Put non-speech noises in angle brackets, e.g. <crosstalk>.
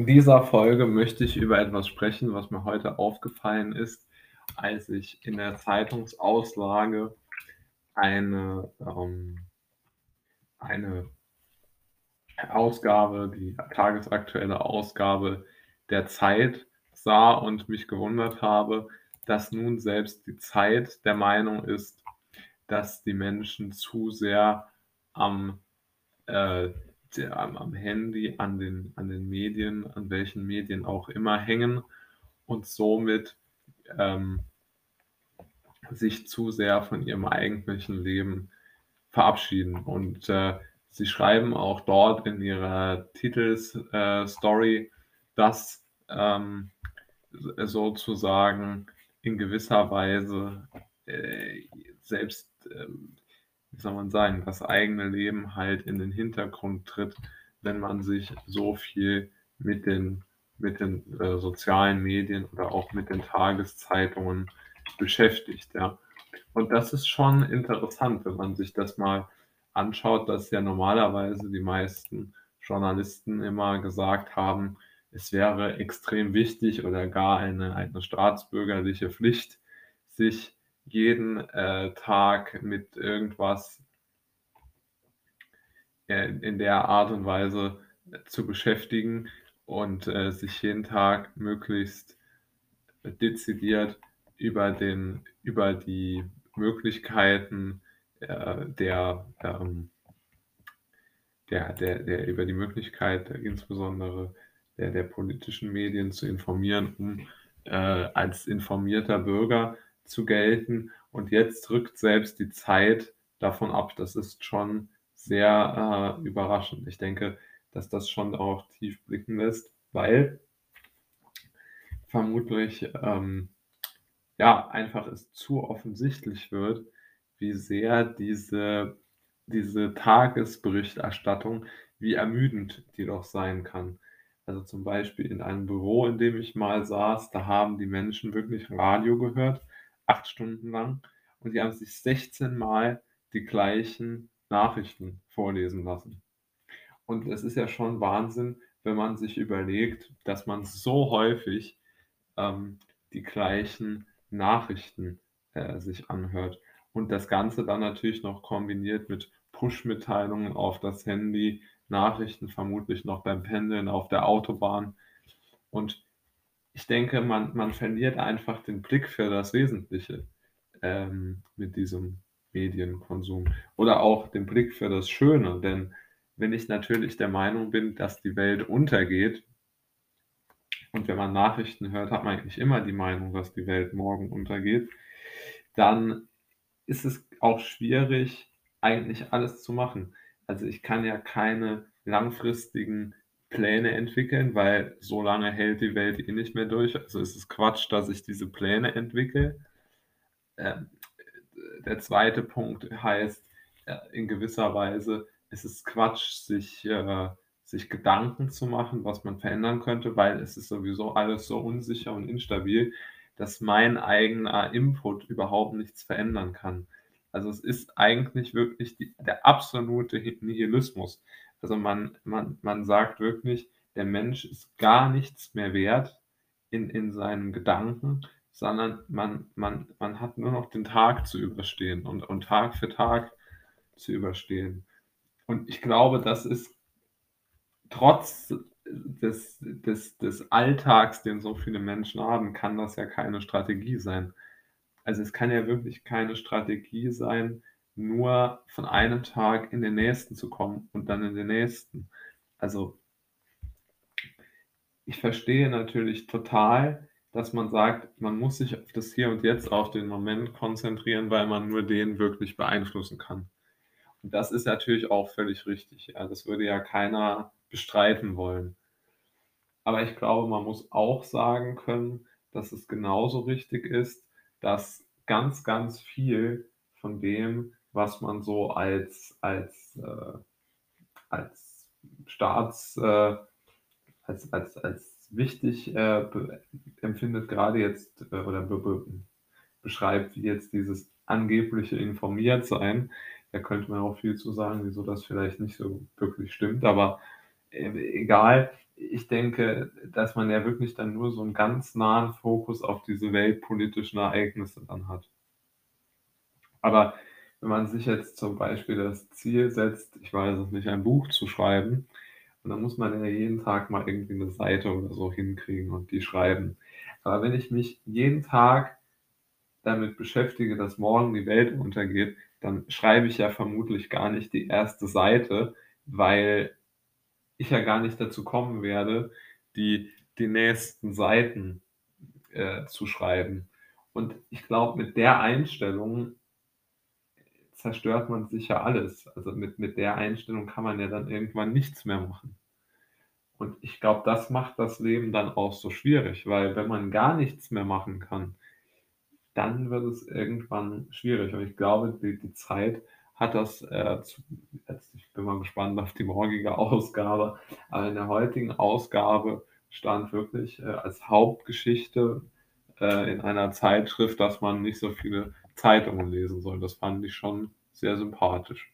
In dieser Folge möchte ich über etwas sprechen, was mir heute aufgefallen ist, als ich in der Zeitungsauslage eine, ähm, eine Ausgabe, die tagesaktuelle Ausgabe der Zeit sah und mich gewundert habe, dass nun selbst die Zeit der Meinung ist, dass die Menschen zu sehr am, äh, am, am Handy, an den, an den Medien, an welchen Medien auch immer hängen und somit ähm, sich zu sehr von ihrem eigentlichen Leben verabschieden. Und äh, sie schreiben auch dort in ihrer Titelstory, äh, dass ähm, sozusagen in gewisser Weise äh, selbst, äh, wie soll man sagen, das eigene Leben halt in den Hintergrund tritt, wenn man sich so viel mit den, mit den äh, sozialen Medien oder auch mit den Tageszeitungen beschäftigt. Ja. Und das ist schon interessant, wenn man sich das mal anschaut, dass ja normalerweise die meisten Journalisten immer gesagt haben, es wäre extrem wichtig oder gar eine, eine staatsbürgerliche Pflicht, sich jeden äh, Tag mit irgendwas äh, in der Art und Weise zu beschäftigen und äh, sich jeden Tag möglichst dezidiert über, den, über die Möglichkeiten äh, der, ähm, der, der, der, über die Möglichkeit insbesondere der, der politischen Medien zu informieren, um äh, als informierter Bürger zu gelten. Und jetzt rückt selbst die Zeit davon ab. Das ist schon sehr äh, überraschend. Ich denke, dass das schon auch tief blicken lässt, weil vermutlich ähm, ja einfach es zu offensichtlich wird, wie sehr diese, diese Tagesberichterstattung, wie ermüdend die doch sein kann. Also zum Beispiel in einem Büro, in dem ich mal saß, da haben die Menschen wirklich Radio gehört, acht Stunden lang, und die haben sich 16 Mal die gleichen Nachrichten vorlesen lassen. Und es ist ja schon Wahnsinn, wenn man sich überlegt, dass man so häufig ähm, die gleichen Nachrichten äh, sich anhört. Und das Ganze dann natürlich noch kombiniert mit Push-Mitteilungen auf das Handy, Nachrichten vermutlich noch beim Pendeln auf der Autobahn. Und ich denke, man, man verliert einfach den Blick für das Wesentliche ähm, mit diesem Medienkonsum oder auch den Blick für das Schöne. Denn wenn ich natürlich der Meinung bin, dass die Welt untergeht, und wenn man Nachrichten hört, hat man eigentlich immer die Meinung, dass die Welt morgen untergeht, dann ist es auch schwierig, eigentlich alles zu machen. Also ich kann ja keine langfristigen Pläne entwickeln, weil so lange hält die Welt eh nicht mehr durch. Also es ist Quatsch, dass ich diese Pläne entwickle. Ähm, der zweite Punkt heißt, äh, in gewisser Weise ist es Quatsch, sich, äh, sich Gedanken zu machen, was man verändern könnte, weil es ist sowieso alles so unsicher und instabil, dass mein eigener Input überhaupt nichts verändern kann. Also es ist eigentlich wirklich die, der absolute Nihilismus. Also man, man, man sagt wirklich, der Mensch ist gar nichts mehr wert in, in seinen Gedanken, sondern man, man, man hat nur noch den Tag zu überstehen und, und Tag für Tag zu überstehen. Und ich glaube, das ist trotz des, des, des Alltags, den so viele Menschen haben, kann das ja keine Strategie sein also es kann ja wirklich keine Strategie sein, nur von einem Tag in den nächsten zu kommen und dann in den nächsten. Also ich verstehe natürlich total, dass man sagt, man muss sich auf das Hier und Jetzt, auf den Moment konzentrieren, weil man nur den wirklich beeinflussen kann. Und das ist natürlich auch völlig richtig. Ja, das würde ja keiner bestreiten wollen. Aber ich glaube, man muss auch sagen können, dass es genauso richtig ist, dass ganz, ganz viel von dem, was man so als, als, äh, als Staats, äh, als, als, als wichtig äh, empfindet, gerade jetzt äh, oder be be beschreibt, wie jetzt dieses angebliche Informiertsein. Da könnte man auch viel zu sagen, wieso das vielleicht nicht so wirklich stimmt, aber äh, egal. ich denke, dass man ja wirklich dann nur so 'n ganz nahen Fokus auf diese weltpolitischen Ereignisse dann hat. Aber wenn man sich jetzt zum Beispiel das Ziel setzt, ich weiß es nicht, ein Buch zu schreiben, und dann muss man ja jeden Tag mal irgendwie 'ne Seite oder so hinkriegen und die schreiben. Aber wenn ich mich jeden Tag damit beschäftige, dass morgen die Welt untergeht, dann schreibe ich ja vermutlich gar nicht die erste Seite, weil ich ja gar nicht dazu kommen werde, die die nächsten Seiten, äh, zu schreiben. Und ich glaube, mit der Einstellung zerstört man sich ja alles. Also, mit mit der Einstellung kann man ja dann irgendwann nichts mehr machen. Und ich glaube, das macht das Leben dann auch so schwierig, weil wenn man gar nichts mehr machen kann, dann wird es irgendwann schwierig. Und ich glaube, die die Zeit hat das, äh, zu jetzt ich bin mal gespannt auf die morgige <laughs> Ausgabe, aber in der heutigen Ausgabe stand wirklich, äh, als Hauptgeschichte, äh, in einer Zeitschrift, dass man nicht so viele Zeitungen lesen soll. Das fand ich schon sehr sympathisch.